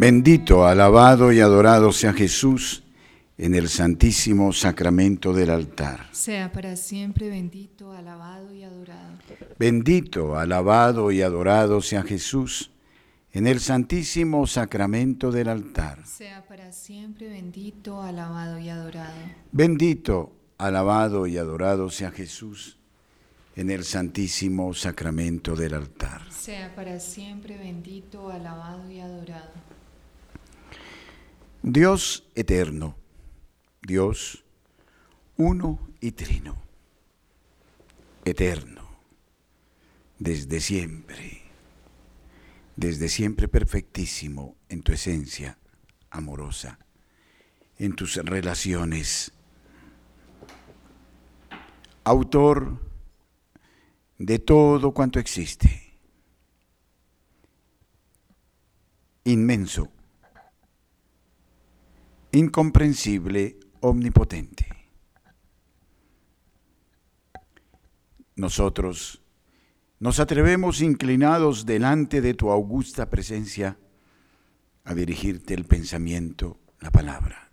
Bendito, alabado y adorado sea Jesús en el santísimo sacramento del altar. Sea para siempre bendito, alabado. Bendito, alabado y adorado sea Jesús en el santísimo sacramento del altar. Sea para siempre bendito, alabado y adorado. Bendito, alabado y adorado sea Jesús en el santísimo sacramento del altar. Sea para siempre bendito, alabado y adorado. Dios eterno, Dios uno y trino, eterno, desde siempre, desde siempre perfectísimo en tu esencia amorosa, en tus relaciones, autor de todo cuanto existe, inmenso incomprensible, omnipotente. Nosotros nos atrevemos inclinados delante de tu augusta presencia a dirigirte el pensamiento, la palabra.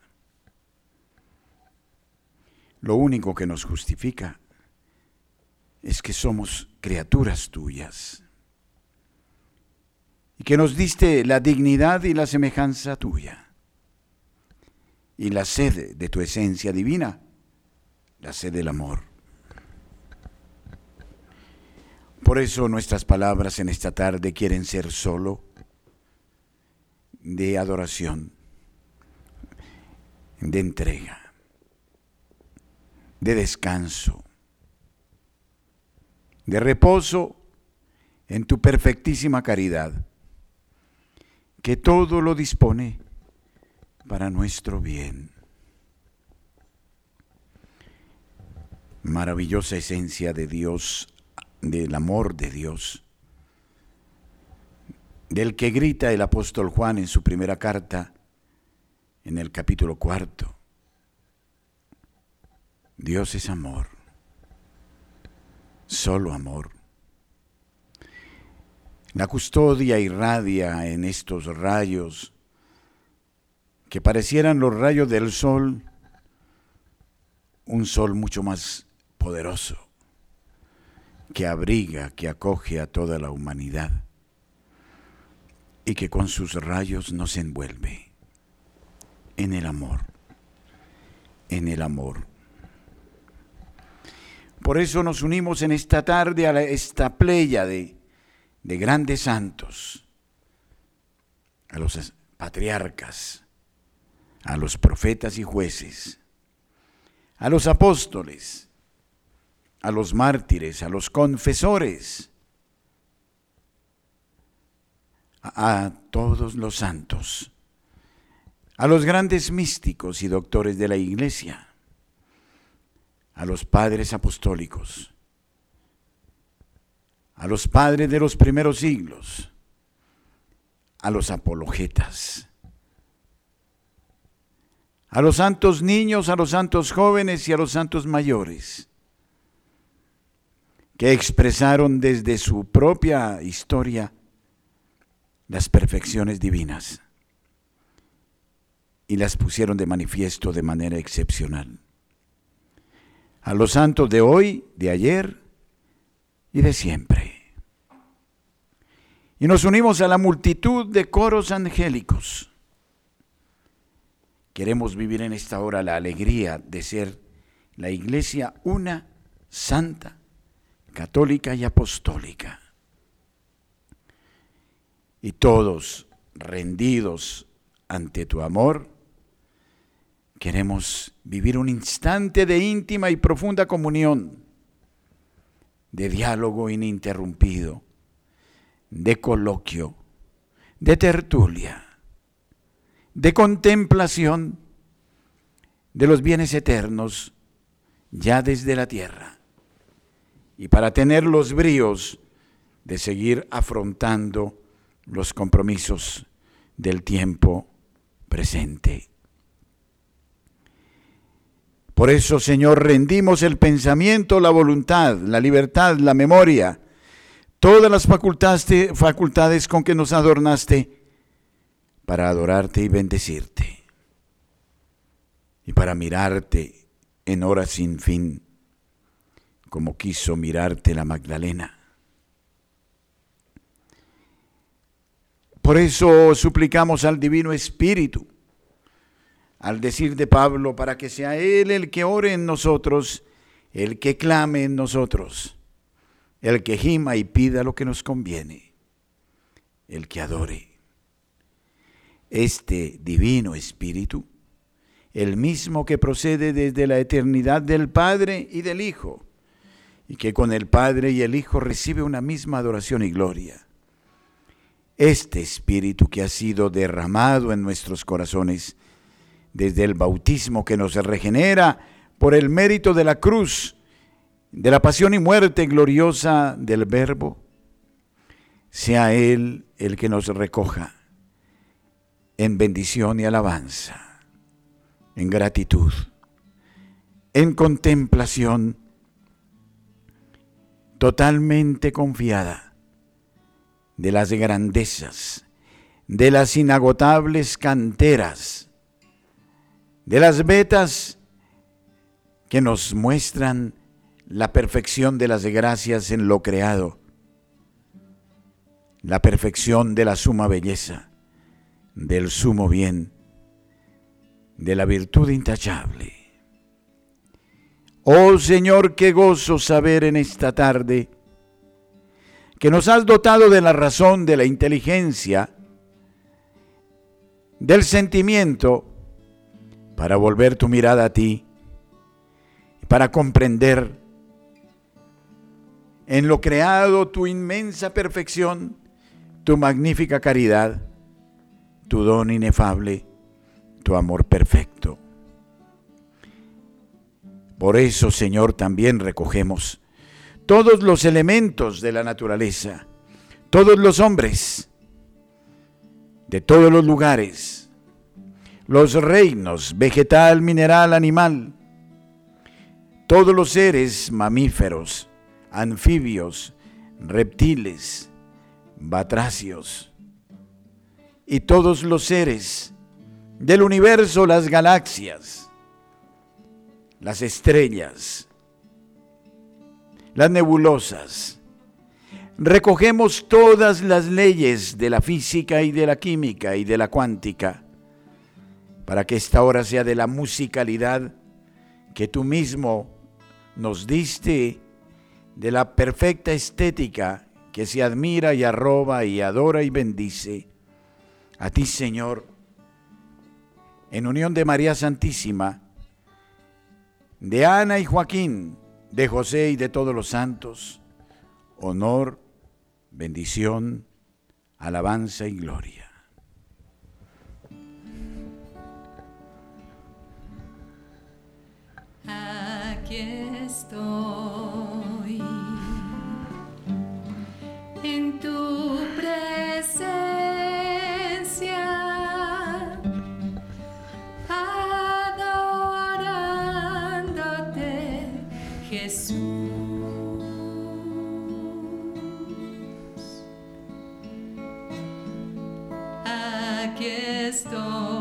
Lo único que nos justifica es que somos criaturas tuyas y que nos diste la dignidad y la semejanza tuya y la sed de tu esencia divina, la sed del amor. Por eso nuestras palabras en esta tarde quieren ser solo de adoración, de entrega, de descanso, de reposo en tu perfectísima caridad, que todo lo dispone para nuestro bien. Maravillosa esencia de Dios, del amor de Dios, del que grita el apóstol Juan en su primera carta, en el capítulo cuarto. Dios es amor, solo amor. La custodia irradia en estos rayos que parecieran los rayos del sol, un sol mucho más poderoso, que abriga, que acoge a toda la humanidad y que con sus rayos nos envuelve en el amor, en el amor. Por eso nos unimos en esta tarde a esta playa de, de grandes santos, a los patriarcas, a los profetas y jueces, a los apóstoles, a los mártires, a los confesores, a, todos los santos, a los grandes místicos y doctores de la iglesia, a los padres apostólicos, a los padres de los primeros siglos, a los apologetas, a los santos niños, a los santos jóvenes y a los santos mayores, que expresaron desde su propia historia las perfecciones divinas y las pusieron de manifiesto de manera excepcional. A los santos de hoy, de ayer y de siempre. Y nos unimos a la multitud de coros angélicos Queremos vivir en esta hora la alegría de ser la iglesia una, santa, católica y apostólica. Y todos rendidos ante tu amor, queremos vivir un instante de íntima y profunda comunión, de diálogo ininterrumpido, de coloquio, de tertulia de contemplación de los bienes eternos ya desde la tierra y para tener los bríos de seguir afrontando los compromisos del tiempo presente. Por eso, Señor, rendimos el pensamiento, la voluntad, la libertad, la memoria, todas las facultades, con que nos adornaste para adorarte y bendecirte, y para mirarte en horas sin fin, como quiso mirarte la Magdalena. Por eso suplicamos al Divino Espíritu, al decir de Pablo, para que sea Él el que ore en nosotros, el que clame en nosotros, el que gima y pida lo que nos conviene, el que adore este divino Espíritu, el mismo que procede desde la eternidad del Padre y del Hijo, y que con el Padre y el Hijo recibe una misma adoración y gloria. Este Espíritu que ha sido derramado en nuestros corazones desde el bautismo que nos regenera por el mérito de la cruz, de la pasión y muerte gloriosa del Verbo, sea Él el que nos recoja en bendición y alabanza, en gratitud, en contemplación totalmente confiada de las grandezas, de las inagotables canteras, de las vetas que nos muestran la perfección de las gracias en lo creado, la perfección de la suma belleza del sumo bien, de la virtud intachable. Oh Señor, qué gozo saber en esta tarde que nos has dotado de la razón, de la inteligencia, del sentimiento, para volver tu mirada a ti, para comprender en lo creado tu inmensa perfección, tu magnífica caridad tu don inefable, tu amor perfecto. Por eso, Señor, también recogemos todos los elementos de la naturaleza, todos los hombres, de todos los lugares, los reinos, vegetal, mineral, animal, todos los seres mamíferos, anfibios, reptiles, batracios, y todos los seres del universo, las galaxias, las estrellas, las nebulosas. Recogemos todas las leyes de la física y de la química y de la cuántica para que esta hora sea de la musicalidad que tú mismo nos diste, de la perfecta estética que se admira y arroba y adora y bendice a ti, Señor, en unión de María Santísima, de Ana y Joaquín, de José y de todos los santos, honor, bendición, alabanza y gloria. Aquí estoy en tu presencia. estoy.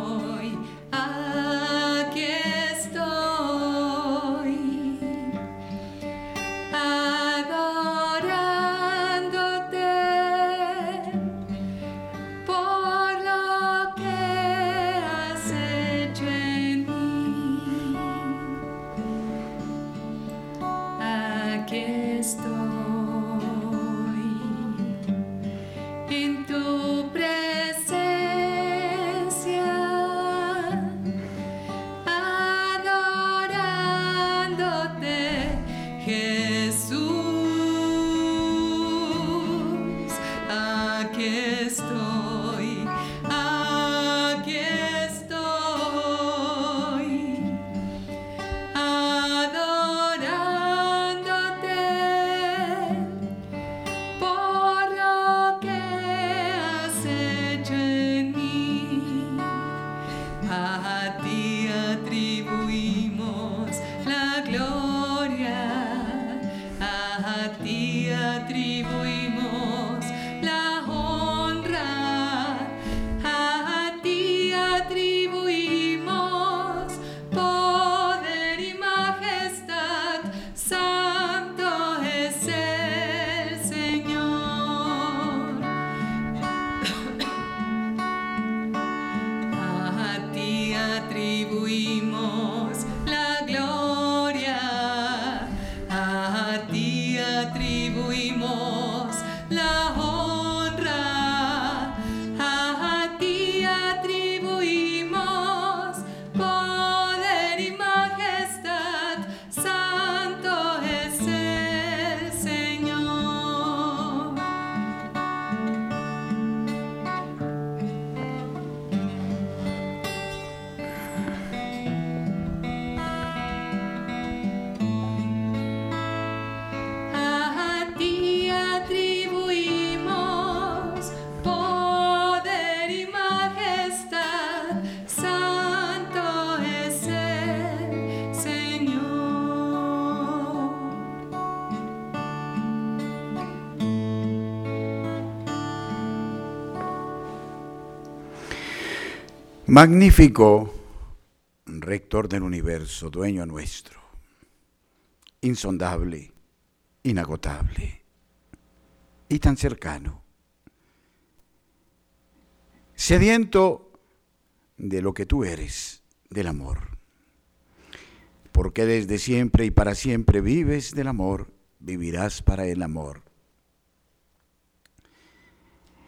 Magnífico rector del universo, dueño nuestro, insondable, inagotable. Y tan cercano, sediento de lo que tú eres, del amor, porque desde siempre y para siempre vives del amor, vivirás para el amor.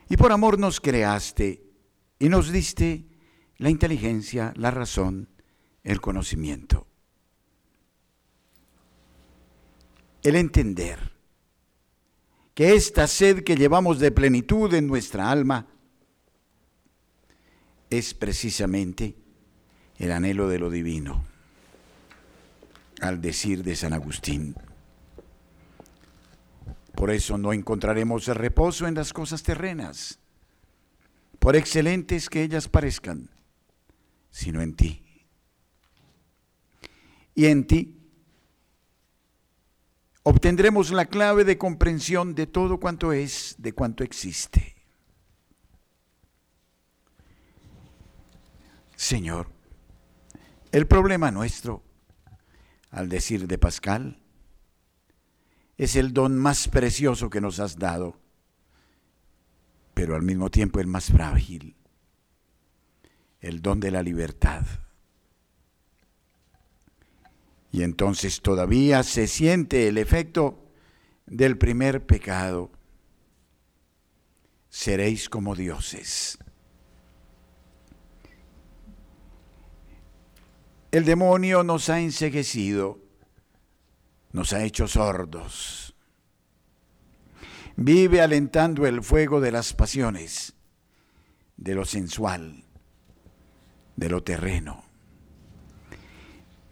Y por amor nos creaste y nos diste la inteligencia, la razón, el conocimiento. El entender que esta sed que llevamos de plenitud en nuestra alma es precisamente el anhelo de lo divino, al decir de San Agustín. Por eso no encontraremos reposo en las cosas terrenas, por excelentes que ellas parezcan sino en ti. Y en ti obtendremos la clave de comprensión de todo cuanto es, de cuanto existe. Señor, el problema nuestro, al decir de Pascal, es el don más precioso que nos has dado, pero al mismo tiempo el más frágil el don de la libertad. Y entonces todavía se siente el efecto del primer pecado. Seréis como dioses. El demonio nos ha enseguecido, nos ha hecho sordos. Vive alentando el fuego de las pasiones, de lo sensual, de lo terreno.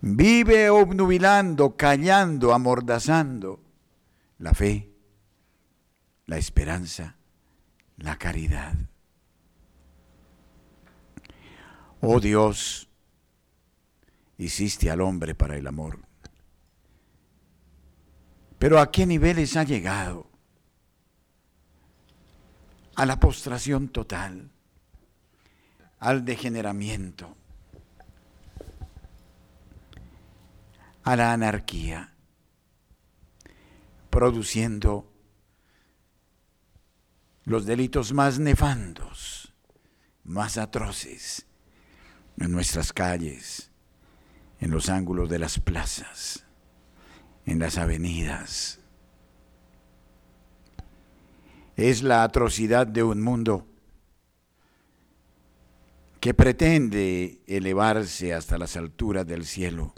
Vive obnubilando, callando, amordazando la fe, la esperanza, la caridad. Oh Dios, hiciste al hombre para el amor. Pero ¿a qué niveles ha llegado? A la postración total al degeneramiento, a la anarquía, produciendo los delitos más nefandos, más atroces en nuestras calles, en los ángulos de las plazas, en las avenidas. Es la atrocidad de un mundo que pretende elevarse hasta las alturas del cielo,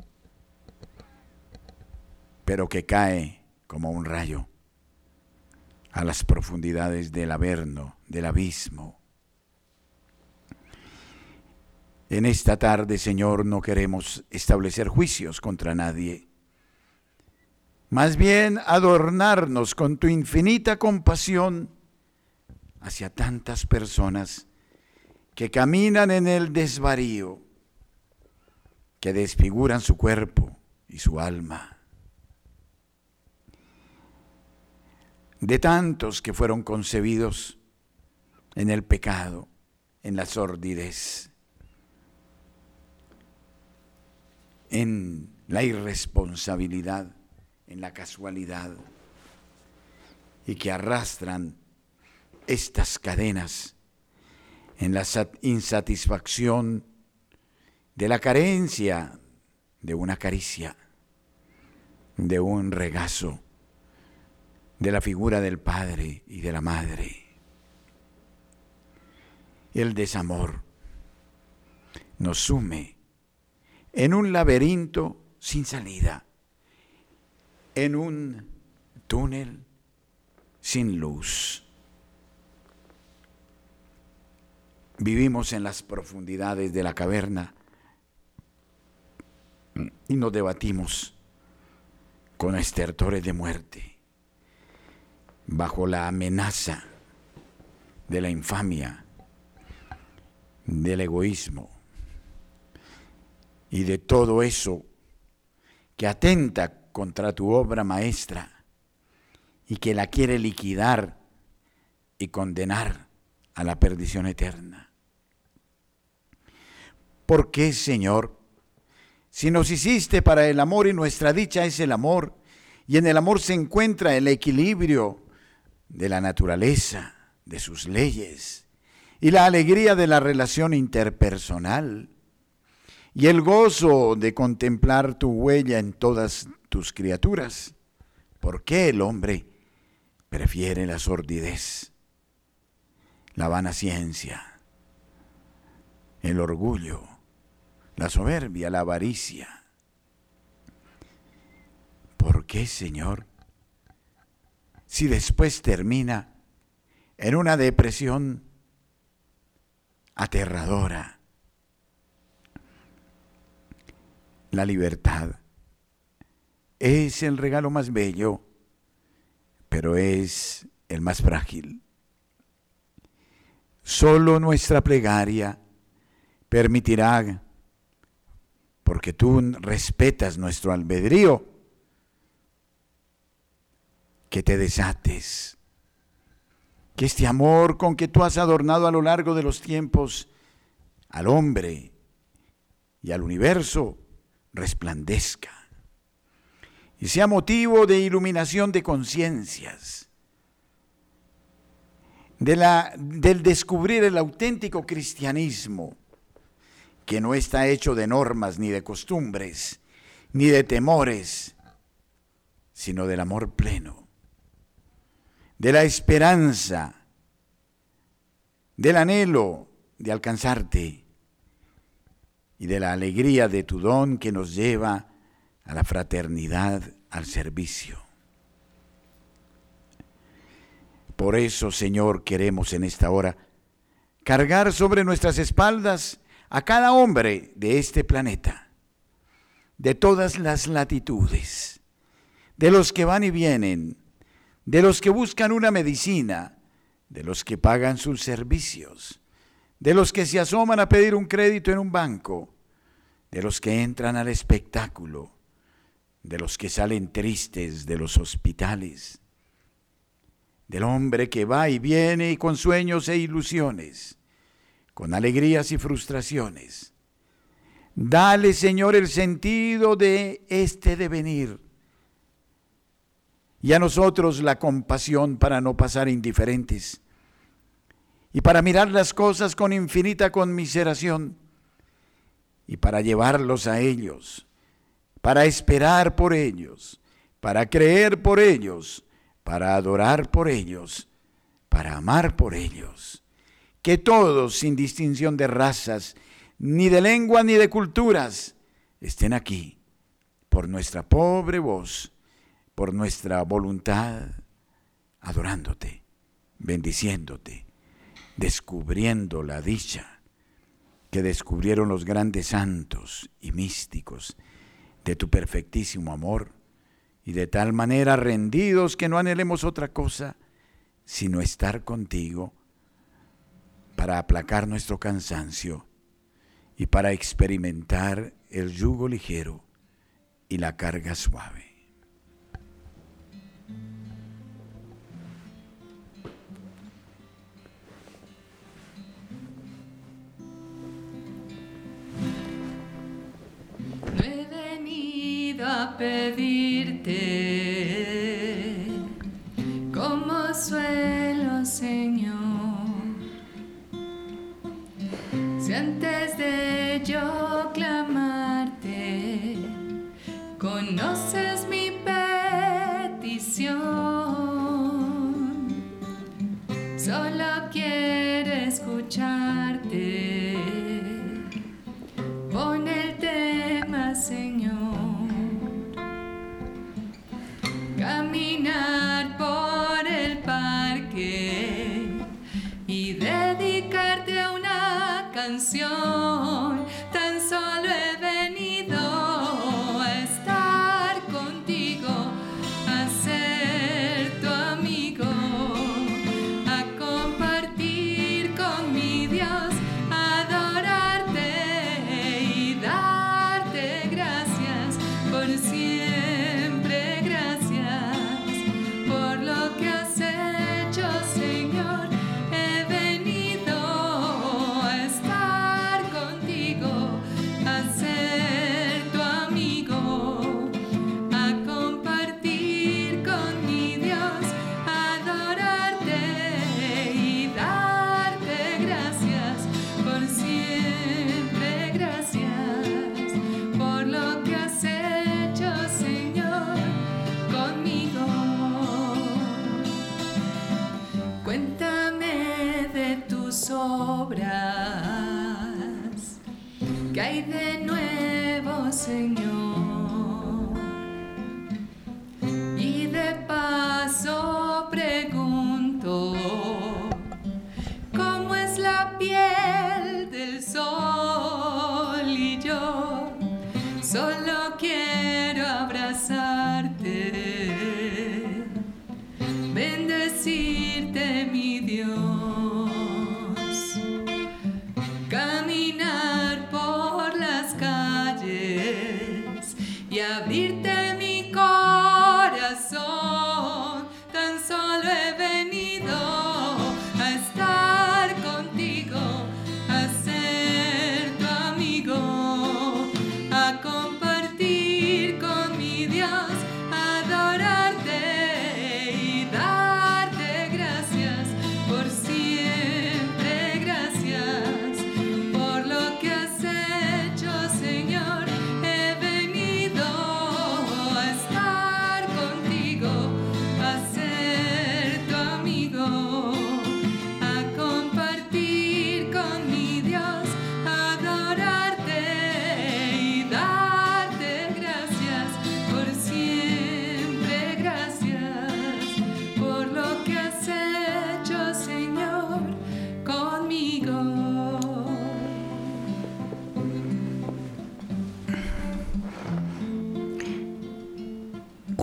pero que cae como un rayo a las profundidades del averno, del abismo. En esta tarde, Señor, no queremos establecer juicios contra nadie, más bien adornarnos con tu infinita compasión hacia tantas personas que caminan en el desvarío, que desfiguran su cuerpo y su alma. De tantos que fueron concebidos en el pecado, en la sordidez, en la irresponsabilidad, en la casualidad, y que arrastran estas cadenas en la insatisfacción de la carencia de una caricia, de un regazo, de la figura del padre y de la madre. El desamor nos sume en un laberinto sin salida, en un túnel sin luz. Vivimos en las profundidades de la caverna y nos debatimos con estertores de muerte, bajo la amenaza de la infamia, del egoísmo y de todo eso que atenta contra tu obra maestra y que la quiere liquidar y condenar a la perdición eterna. ¿Por qué, Señor? Si nos hiciste para el amor y nuestra dicha es el amor, y en el amor se encuentra el equilibrio de la naturaleza, de sus leyes, y la alegría de la relación interpersonal, y el gozo de contemplar tu huella en todas tus criaturas. ¿Por qué el hombre prefiere la sordidez, la vana ciencia, el orgullo, la soberbia, la avaricia. ¿Por qué, Señor? Si después termina en una depresión aterradora. La libertad es el regalo más bello pero es el más frágil. Solo nuestra plegaria permitirá, porque tú respetas nuestro albedrío, que te desates, que este amor con que tú has adornado a lo largo de los tiempos al hombre y al universo resplandezca y sea motivo de iluminación de conciencias, de del descubrir el auténtico cristianismo, que no está hecho de normas ni de costumbres, ni de temores, sino del amor pleno, de la esperanza, del anhelo de alcanzarte y de la alegría de tu don que nos lleva a la fraternidad, al servicio. Por eso, Señor, queremos en esta hora cargar sobre nuestras espaldas a cada hombre de este planeta, de todas las latitudes, de los que van y vienen, de los que buscan una medicina, de los que pagan sus servicios, de los que se asoman a pedir un crédito en un banco, de los que entran al espectáculo, de los que salen tristes de los hospitales, del hombre que va y viene con sueños e ilusiones, con alegrías y frustraciones. Dale, Señor, el sentido de este devenir. Y a nosotros la compasión para no pasar indiferentes. Y para mirar las cosas con infinita conmiseración. Y para llevarlos a ellos. Para esperar por ellos, para creer por ellos, para adorar por ellos, para amar por ellos. Que todos, sin distinción de razas, ni de lengua, ni de culturas, estén aquí, por nuestra pobre voz, por nuestra voluntad, adorándote, bendiciéndote, descubriendo la dicha que descubrieron los grandes santos y místicos de tu perfectísimo amor, y de tal manera rendidos que no anhelemos otra cosa, sino estar contigo para aplacar nuestro cansancio y para experimentar el yugo ligero y la carga suave. No he venido a pedirte tus obras, que hay de nuevo, Señor.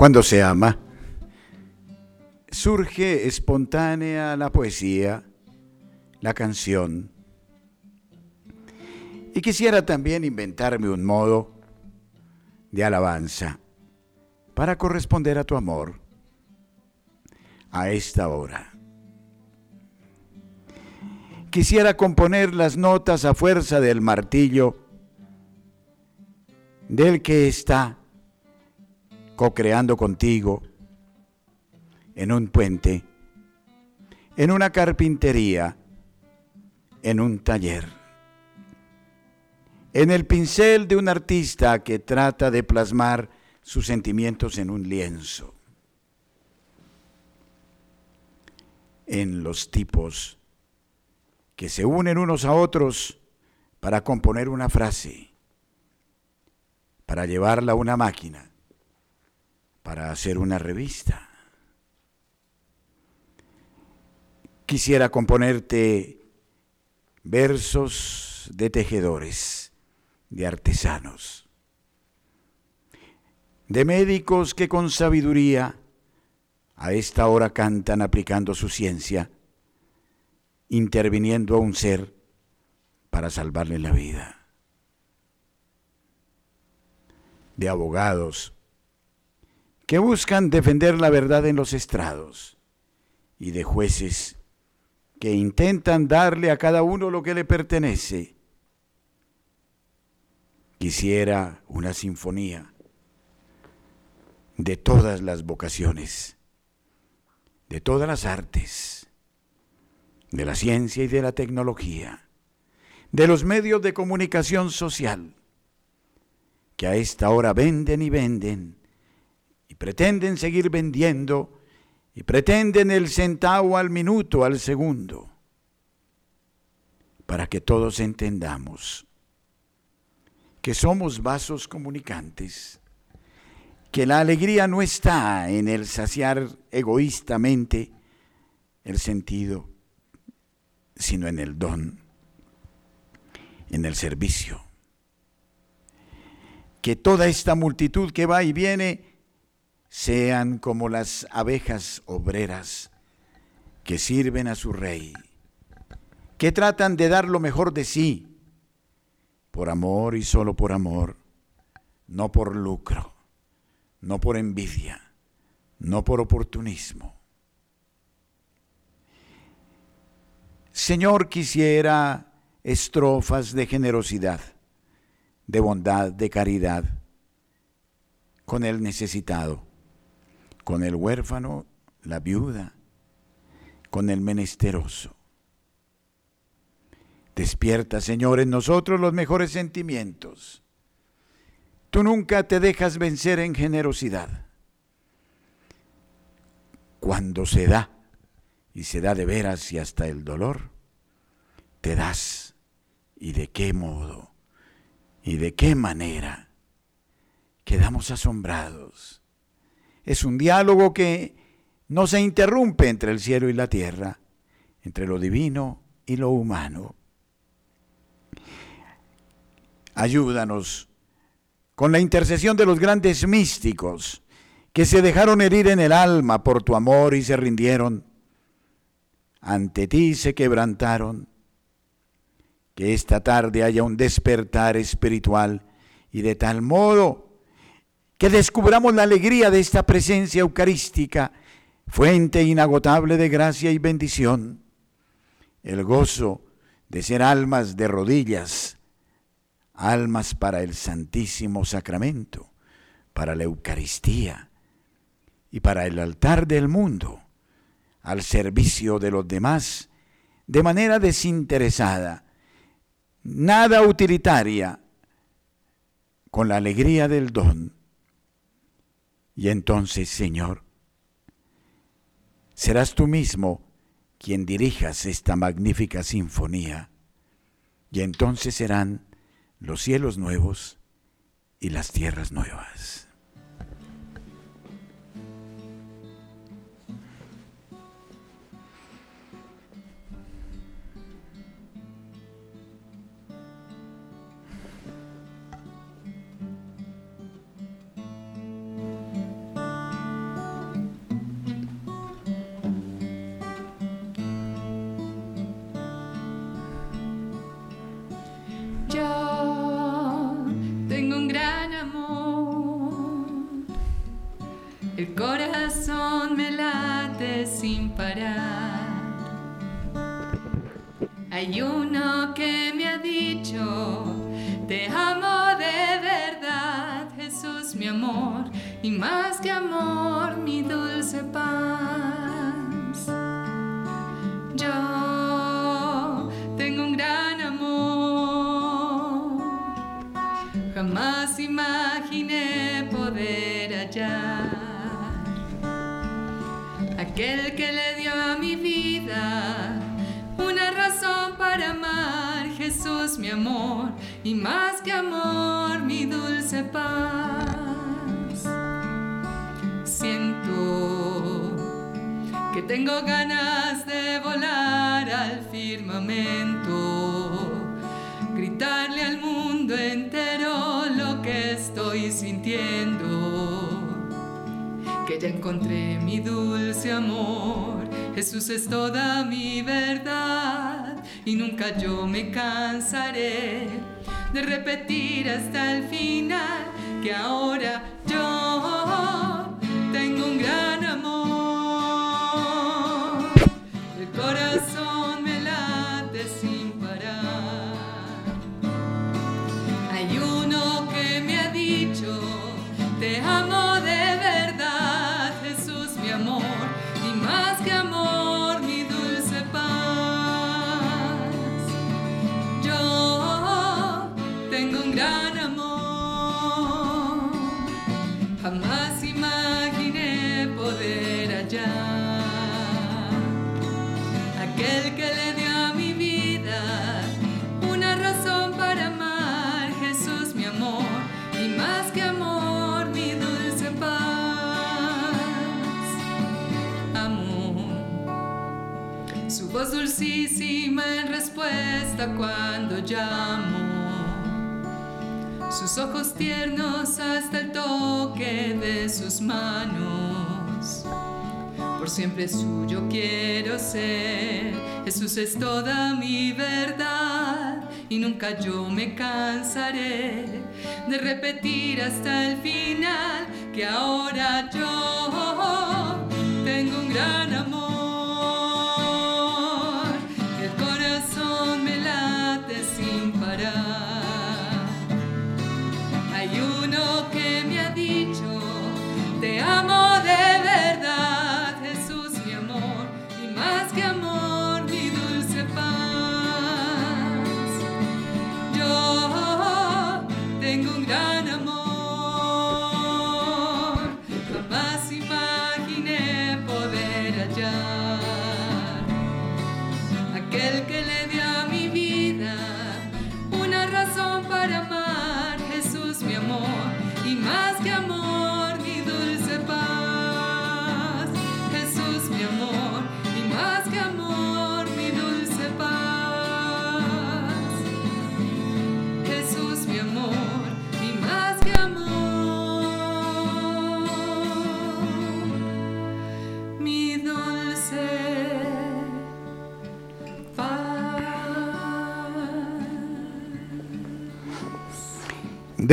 Cuando se ama, surge espontánea la poesía, la canción. Y quisiera también inventarme un modo de alabanza para corresponder a tu amor a esta hora. Quisiera componer las notas a fuerza del martillo del que está co-creando contigo en un puente, en una carpintería, en un taller, en el pincel de un artista que trata de plasmar sus sentimientos en un lienzo, en los tipos que se unen unos a otros para componer una frase, para llevarla a una máquina para hacer una revista. Quisiera componerte versos de tejedores, de artesanos, de médicos que con sabiduría a esta hora cantan aplicando su ciencia, interviniendo a un ser para salvarle la vida. de abogados que buscan defender la verdad en los estrados y de jueces que intentan darle a cada uno lo que le pertenece. Quisiera una sinfonía de todas las vocaciones, de todas las artes, de la ciencia y de la tecnología, de los medios de comunicación social, que a esta hora venden y venden y pretenden seguir vendiendo y pretenden el centavo al minuto, al segundo, para que todos entendamos que somos vasos comunicantes, que la alegría no está en el saciar egoístamente el sentido, sino en el don, en el servicio. Que toda esta multitud que va y viene sean como las abejas obreras que sirven a su rey, que tratan de dar lo mejor de sí, por amor y solo por amor, no por lucro, no por envidia, no por oportunismo. Señor, quisiera estrofas de generosidad, de bondad, de caridad, con el necesitado con el huérfano, la viuda, con el menesteroso. Despierta, Señor, en nosotros los mejores sentimientos. Tú nunca te dejas vencer en generosidad. Cuando se da, y se da de veras y hasta el dolor, te das. ¿Y de qué modo? ¿Y de qué manera? Quedamos asombrados es un diálogo que no se interrumpe entre el cielo y la tierra, entre lo divino y lo humano. Ayúdanos con la intercesión de los grandes místicos que se dejaron herir en el alma por tu amor y se rindieron. Ante ti se quebrantaron. Que esta tarde haya un despertar espiritual y de tal modo que descubramos la alegría de esta presencia eucarística, fuente inagotable de gracia y bendición, el gozo de ser almas de rodillas, almas para el Santísimo Sacramento, para la Eucaristía y para el altar del mundo, al servicio de los demás, de manera desinteresada, nada utilitaria, con la alegría del don y entonces, Señor, serás tú mismo quien dirijas esta magnífica sinfonía. Y entonces serán los cielos nuevos y las tierras nuevas. Estoy sintiendo que ya encontré mi dulce amor. Jesús es toda mi verdad y nunca yo me cansaré de repetir hasta el final que ahora cuando llamo. Sus ojos tiernos hasta el toque de sus manos. Por siempre suyo quiero ser. Jesús es toda mi verdad. Y nunca yo me cansaré de repetir hasta el final que ahora yo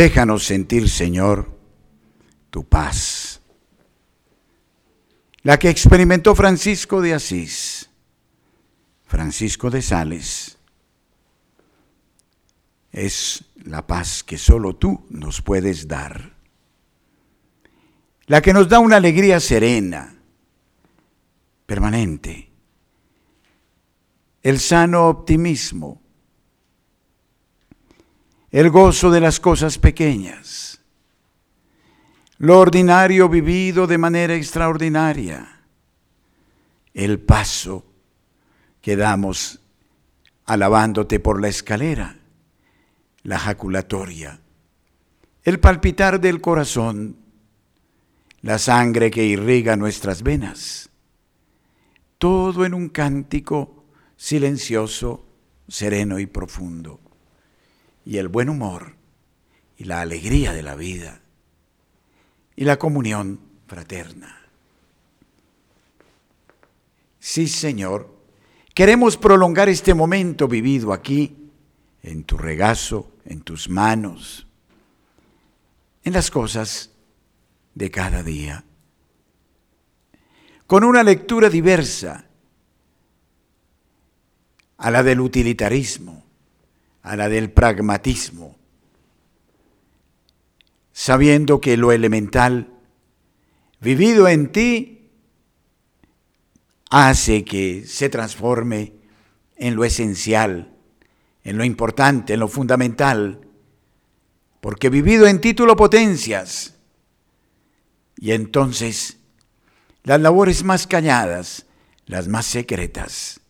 Déjanos sentir, Señor, tu paz. La que experimentó Francisco de Asís, Francisco de Sales, es la paz que solo tú nos puedes dar. La que nos da una alegría serena, permanente. El sano optimismo el gozo de las cosas pequeñas, lo ordinario vivido de manera extraordinaria, el paso que damos alabándote por la escalera, la jaculatoria, el palpitar del corazón, la sangre que irriga nuestras venas, todo en un cántico silencioso, sereno y profundo y el buen humor y la alegría de la vida y la comunión fraterna. Sí, Señor, queremos prolongar este momento vivido aquí, en tu regazo, en tus manos, en las cosas de cada día, con una lectura diversa a la del utilitarismo, a la del pragmatismo, sabiendo que lo elemental vivido en ti hace que se transforme en lo esencial, en lo importante, en lo fundamental, porque vivido en ti tú lo potencias. Y entonces las labores más calladas, las más secretas,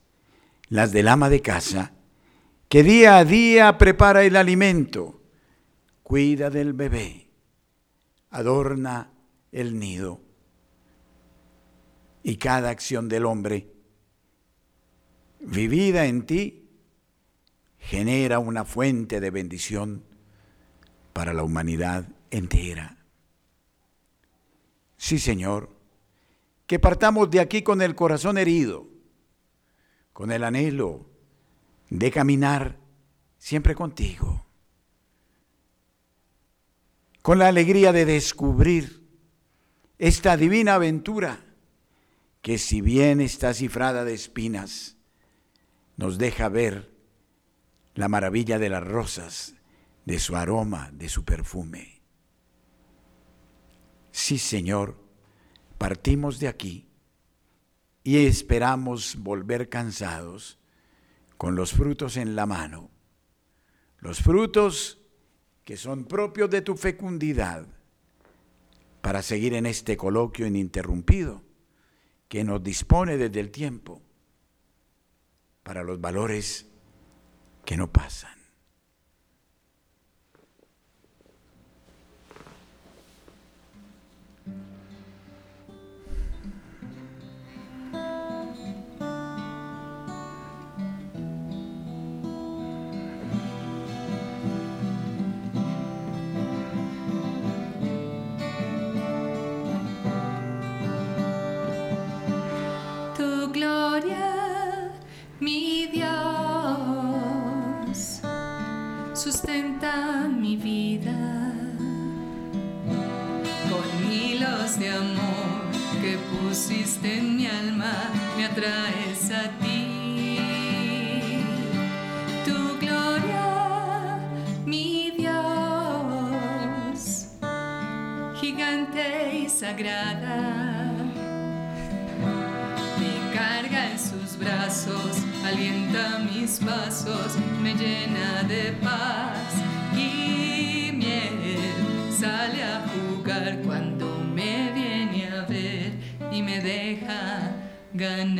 las del ama de casa, que día a día prepara el alimento, cuida del bebé, adorna el nido. Y cada acción del hombre vivida en ti genera una fuente de bendición para la humanidad entera. Sí, Señor, que partamos de aquí con el corazón herido, con el anhelo de caminar siempre contigo. con la alegría de descubrir esta divina aventura que si bien está cifrada de espinas, nos deja ver la maravilla de las rosas, de su aroma, de su perfume. Sí, Señor, partimos de aquí y esperamos volver cansados con los frutos en la mano, los frutos que son propios de tu fecundidad, para seguir en este coloquio ininterrumpido que nos dispone desde el tiempo para los valores que no pasan. me llena de paz y miel. Sale a jugar cuando me viene a ver y me deja ganar.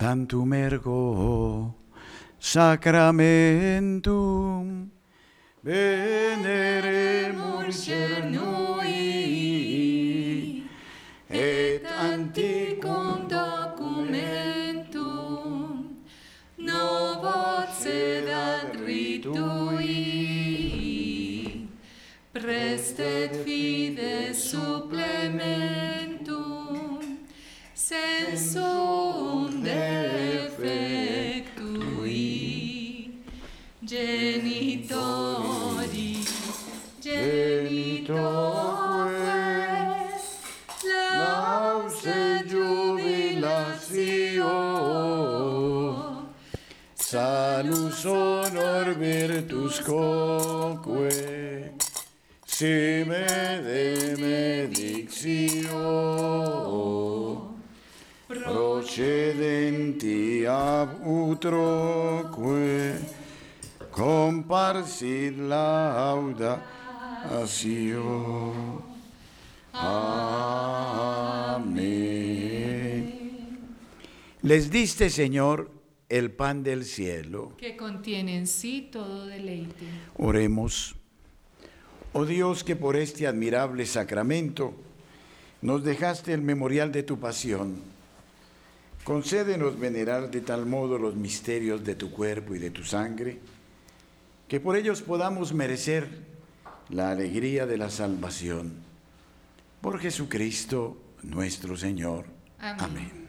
Tantum ergo sacramentum veneremur cernui utroque comparsit lauda asio. Amén. Les diste, Señor, el pan del cielo. Que contiene en sí todo deleite. Oremos. Oh Dios, que por este admirable sacramento nos dejaste el memorial de tu pasión. Concédenos venerar de tal modo los misterios de tu cuerpo y de tu sangre, que por ellos podamos merecer la alegría de la salvación. Por Jesucristo nuestro Señor. Amén. Amén.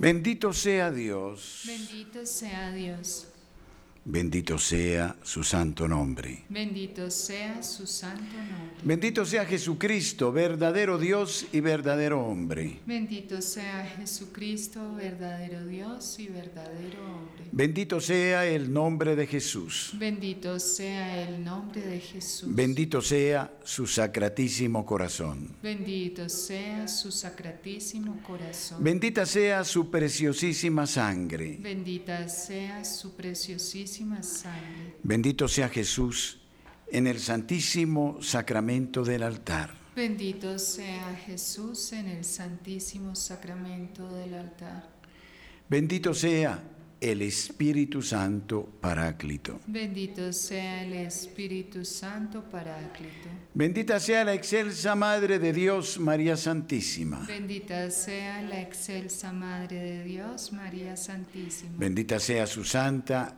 Bendito sea Dios, Bendito sea Dios. bendito sea su santo nombre. Bendito sea su santo nombre. Bendito sea Jesucristo, verdadero Dios y verdadero hombre. Bendito sea Jesucristo, verdadero Dios y verdadero hombre. Bendito sea el nombre de Jesús. Bendito sea el nombre de Jesús. Bendito sea su sacratísimo corazón. Bendito sea su sacratísimo corazón. Bendita sea su preciosísima sangre. Bendita sea su preciosísima sangre. Bendito sea Jesús en el santísimo sacramento del altar. Bendito sea Jesús en el santísimo sacramento del altar. Bendito sea el Espíritu Santo Paráclito. Bendito sea el Espíritu Santo Paráclito. Bendita sea la excelsa Madre de Dios, María Santísima. Bendita sea la excelsa Madre de Dios, María Santísima. Bendita sea su santa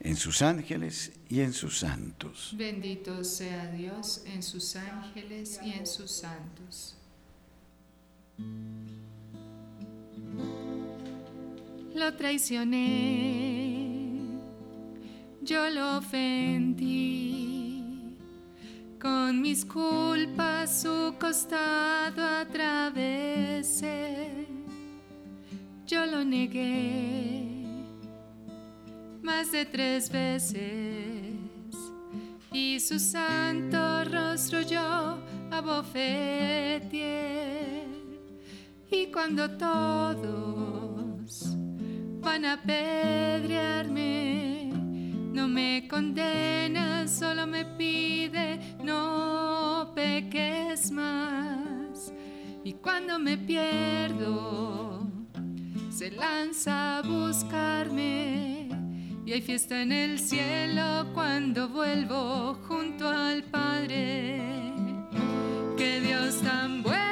en sus ángeles y en sus santos. Bendito sea Dios en sus ángeles y en sus santos. Lo traicioné, yo lo ofendí, con mis culpas su costado atravesé, yo lo negué más de tres veces. Y su santo rostro yo abofeteé. Y cuando todos van a apedrearme no me condena solo me pide no peques más y cuando me pierdo se lanza a buscarme y hay fiesta en el cielo cuando vuelvo junto al Padre. Que Dios tan bueno,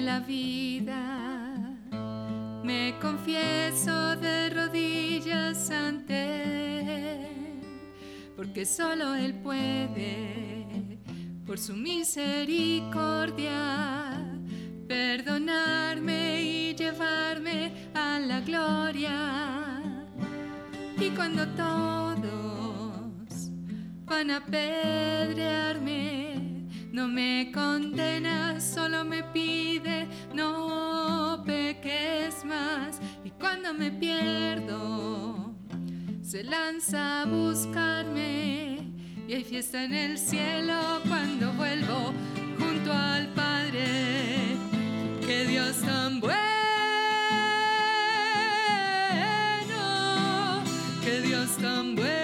la vida, me confieso de rodillas ante Él, porque solo Él puede, por su misericordia, perdonarme y llevarme a la gloria. Y cuando todos van a apedrearme, no me condena, solo me pide, no peques más. Y cuando me pierdo, se lanza a buscarme. Y hay fiesta en el cielo cuando vuelvo junto al Padre. Que Dios tan bueno, que Dios tan bueno.